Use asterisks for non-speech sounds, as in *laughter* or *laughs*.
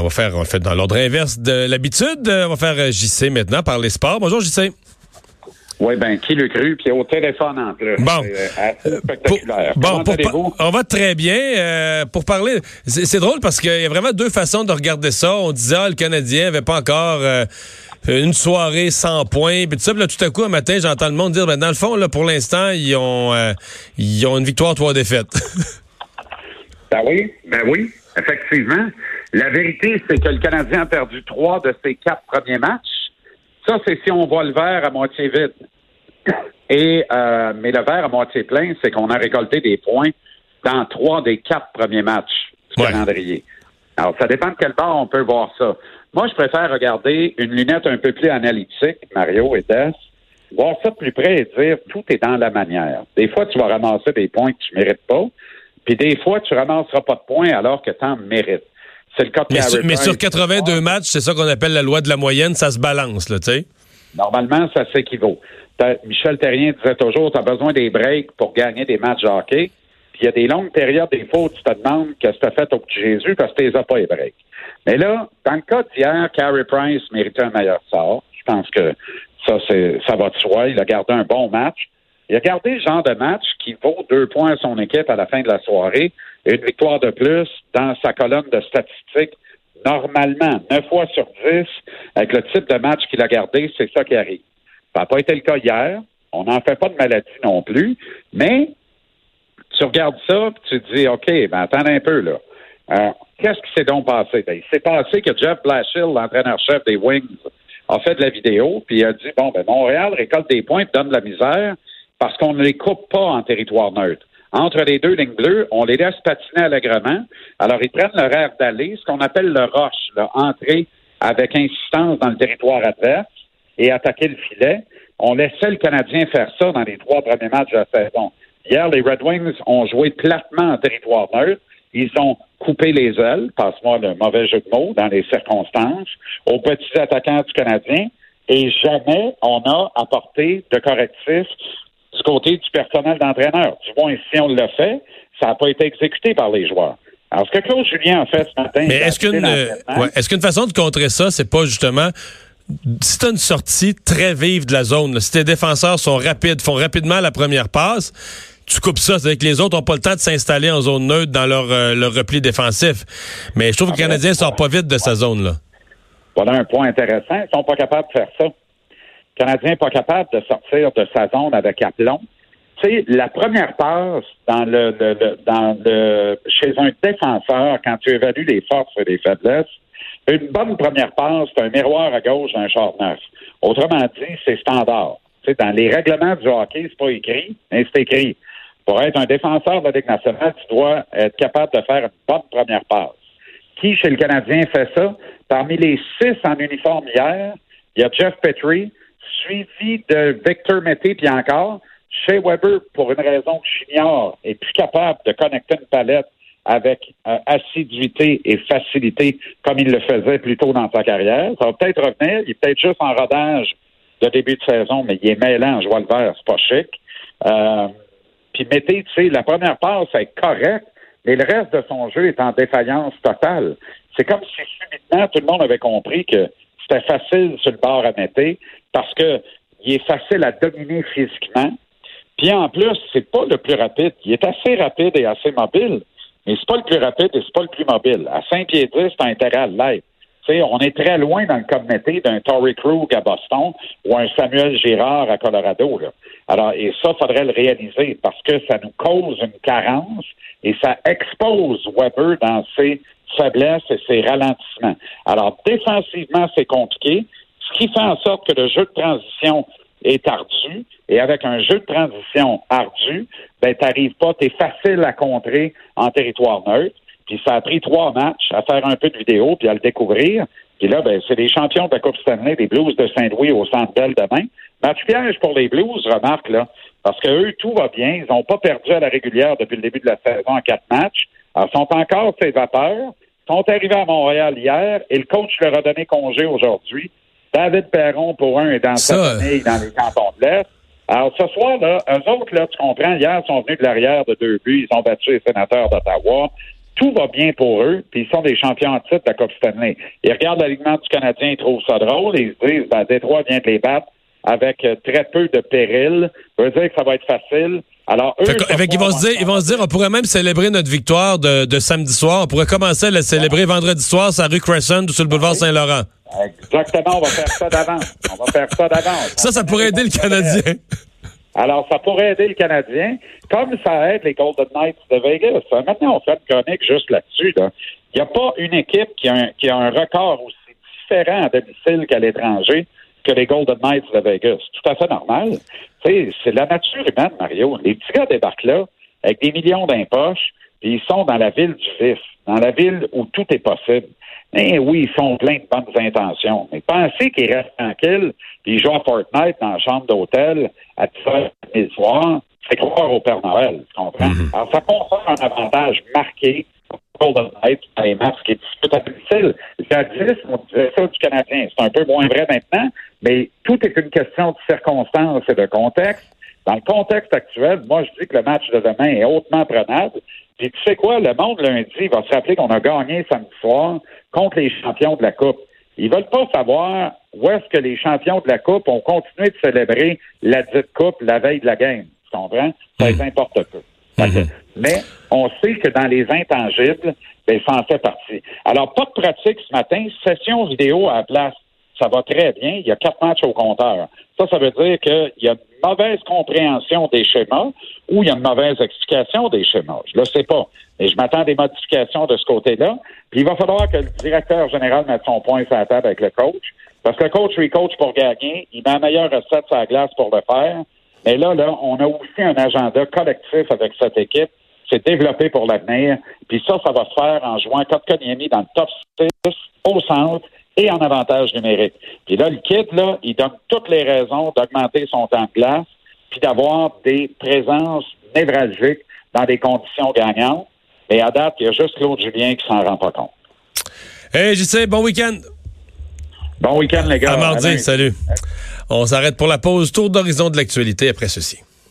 on va faire, on fait dans l'ordre inverse de l'habitude. On va faire JC maintenant par les sports. Bonjour JC. Oui, ben qui le cru, puis au téléphone en plus. Bon, euh, spectaculaire. bon, on va très bien. Euh, pour parler, c'est drôle parce qu'il y a vraiment deux façons de regarder ça. On disait, ah, le Canadien avait pas encore euh, une soirée sans points, puis tout ça. Puis là, tout à coup, un matin, j'entends le monde dire, ben dans le fond, là, pour l'instant, ils ont, ils ont une victoire, trois défaites. *laughs* ben oui, ben oui, effectivement. La vérité, c'est que le Canadien a perdu trois de ses quatre premiers matchs. Ça, c'est si on voit le verre à moitié vide. Et euh, mais le verre à moitié plein, c'est qu'on a récolté des points dans trois des quatre premiers matchs du calendrier. Alors, ça dépend de quel bord on peut voir ça. Moi, je préfère regarder une lunette un peu plus analytique, Mario et Tess, voir ça de plus près et dire tout est dans la manière. Des fois, tu vas ramasser des points que tu mérites pas, puis des fois, tu ramasseras pas de points alors que tu en mérites. C'est le cas de mais, mais sur 82 matchs, c'est ça qu'on appelle la loi de la moyenne, ça se balance, là, tu sais. Normalement, ça s'équivaut. Michel Terrien disait toujours, tu as besoin des breaks pour gagner des matchs de hockey. Puis il y a des longues périodes, des fois, où tu te demandes qu'est-ce que tu as fait au petit Jésus parce que tu les as pas les breaks. Mais là, dans le cas d'hier, Carey Price méritait un meilleur sort. Je pense que ça, c'est, ça va de soi. Il a gardé un bon match. Il a gardé le genre de match qui vaut deux points à son équipe à la fin de la soirée une victoire de plus dans sa colonne de statistiques. Normalement, neuf fois sur dix, avec le type de match qu'il a gardé, c'est ça qui arrive. Ça n'a pas été le cas hier. On n'en fait pas de maladie non plus. Mais tu regardes ça et tu te dis, OK, ben attends un peu, là. Euh, qu'est-ce qui s'est donc passé? Ben, il s'est passé que Jeff Blashill, l'entraîneur-chef des Wings, a fait de la vidéo, puis il a dit, bon, ben Montréal récolte des points et donne de la misère parce qu'on ne les coupe pas en territoire neutre entre les deux lignes bleues, on les laisse patiner allègrement. Alors, ils prennent leur air d'aller, ce qu'on appelle le là, entrer avec insistance dans le territoire adverse et attaquer le filet. On laissait le Canadien faire ça dans les trois premiers matchs de la saison. Hier, les Red Wings ont joué platement en territoire neutre. Ils ont coupé les ailes, passe-moi le mauvais jeu de mots, dans les circonstances, aux petits attaquants du Canadien. Et jamais on a apporté de correctifs du côté du personnel d'entraîneur. Du moins, si on l'a fait, ça n'a pas été exécuté par les joueurs. Alors, ce que Claude Julien a fait ce matin. Mais est-ce qu'une euh, est-ce qu'une façon de contrer ça, c'est pas justement si tu as une sortie très vive de la zone, si tes défenseurs sont rapides, font rapidement la première passe, tu coupes ça. C'est que les autres n'ont pas le temps de s'installer en zone neutre dans leur, euh, leur repli défensif. Mais je trouve que le Canadien ne sort pas vite de sa zone-là. Voilà un point intéressant. Ils sont pas capables de faire ça. Le Canadien pas capable de sortir de sa zone avec aplomb. Sais, la première passe dans le, dans le chez un défenseur, quand tu évalues les forces et les faiblesses, une bonne première passe, c'est un miroir à gauche d'un short neuf. Autrement dit, c'est standard. Tu sais, dans les règlements du hockey, c'est pas écrit, mais c'est écrit. Pour être un défenseur de la Ligue nationale, tu dois être capable de faire une bonne première passe. Qui, chez le Canadien, fait ça? Parmi les six en uniforme hier, il y a Jeff Petrie, suivi de Victor Mété, puis encore, chez Weber, pour une raison que j'ignore, est plus capable de connecter une palette avec euh, assiduité et facilité comme il le faisait plus tôt dans sa carrière. Ça va peut-être revenir. Il est peut-être juste en rodage de début de saison, mais il est mêlant, je vois le vert, c'est pas chic. Euh, puis Mété, tu sais, la première passe est correcte, mais le reste de son jeu est en défaillance totale. C'est comme si subitement tout le monde avait compris que c'était facile sur le bord à Mété, parce que il est facile à dominer physiquement. Puis en plus, c'est pas le plus rapide. Il est assez rapide et assez mobile, mais c'est pas le plus rapide et c'est pas le plus mobile. À Saint-Pierre, c'est un intérêt à l'être. on est très loin dans le comité d'un Tory Krug à Boston ou un Samuel Girard à Colorado. Là. Alors, et ça, faudrait le réaliser parce que ça nous cause une carence et ça expose Weber dans ses faiblesses et ses ralentissements. Alors, défensivement, c'est compliqué ce qui fait en sorte que le jeu de transition est ardu. Et avec un jeu de transition ardu, ben, t'arrives pas, t'es facile à contrer en territoire neutre. Puis ça a pris trois matchs à faire un peu de vidéo puis à le découvrir. Puis là, ben, c'est les champions de la Coupe Stanley des Blues de Saint-Louis au Centre Bell demain. Match piège pour les Blues, remarque, là. Parce que eux, tout va bien. Ils n'ont pas perdu à la régulière depuis le début de la saison en quatre matchs. Alors, ils sont encore ces vapeurs. Sont arrivés à Montréal hier et le coach leur a donné congé aujourd'hui. David Perron, pour un, est dans sa famille, dans les cantons de l'Est. Alors, ce soir-là, eux autres, là, tu comprends, hier, sont venus de l'arrière de deux buts. Ils ont battu les sénateurs d'Ottawa. tout va bien pour eux, puis ils sont des champions en titre de la Coupe Stanley. Ils regardent l'alignement du Canadien, ils trouvent ça drôle, et ils se disent, ben, Détroit vient de les battre avec euh, très peu de péril. Ça veut dire que ça va être facile. Alors, eux, avec, ils, vont se dire, ils vont se dire, on pourrait même célébrer notre victoire de, de samedi soir. On pourrait commencer à la célébrer vendredi soir sur la rue Crescent ou sur le boulevard Saint-Laurent. Exactement, on va faire ça d'avance. On va faire ça d'avance. Ça, ça pourrait aider le Canadien. Alors, ça pourrait aider le Canadien, comme ça aide les Golden Knights de Vegas. Maintenant, on fait une chronique juste là-dessus. Il n'y a pas une équipe qui a un, qui a un record aussi différent à domicile qu'à l'étranger que les Golden Knights de Vegas. Tout à fait normal. C'est la nature humaine, Mario. Les petits gars débarquent là avec des millions d'impoches, puis ils sont dans la ville du fils, dans la ville où tout est possible. Mais oui, ils font plein de bonnes intentions. Mais pensez qu'ils restent tranquilles, puis ils jouent à Fortnite dans la chambre d'hôtel à 10 soir, c'est croire au Père Noël, tu comprends? Mhm. Alors, ça confère un avantage marqué Golden Knights dans les matchs qui est disputé à domicile. Jadis, on disait ça du Canadien. C'est un peu moins vrai maintenant, mais tout est une question de circonstances et de contexte. Dans le contexte actuel, moi, je dis que le match de demain est hautement prenable. Puis tu sais quoi, le monde lundi va se rappeler qu'on a gagné samedi soir contre les champions de la Coupe. Ils veulent pas savoir où est-ce que les champions de la Coupe ont continué de célébrer la dite Coupe la veille de la game. Tu comprends? Ça les hmm. importe peu. Mhm. Mais on sait que dans les intangibles, ben, ça en fait partie. Alors, pas de pratique ce matin, session vidéo à la place. Ça va très bien. Il y a quatre matchs au compteur. Ça, ça veut dire qu'il y a une mauvaise compréhension des schémas ou il y a une mauvaise explication des schémas. Je le sais pas. Mais je m'attends à des modifications de ce côté-là. Puis il va falloir que le directeur général mette son point sur la table avec le coach. Parce que le coach lui coach pour gagner. Il met la meilleure recette sur la glace pour le faire. Mais là, là, on a aussi un agenda collectif avec cette équipe. C'est développé pour l'avenir. Puis ça, ça va se faire en jouant Kotkaniemi dans le top 6 au centre et en avantage numérique. Puis là, le kid, là, il donne toutes les raisons d'augmenter son temps de glace puis d'avoir des présences névralgiques dans des conditions gagnantes. Et à date, il y a juste Claude Julien qui s'en rend pas compte. Hey, sais, bon week-end. Bon week-end, les gars. À mardi, salut. On s'arrête pour la pause. Tour d'horizon de l'actualité après ceci.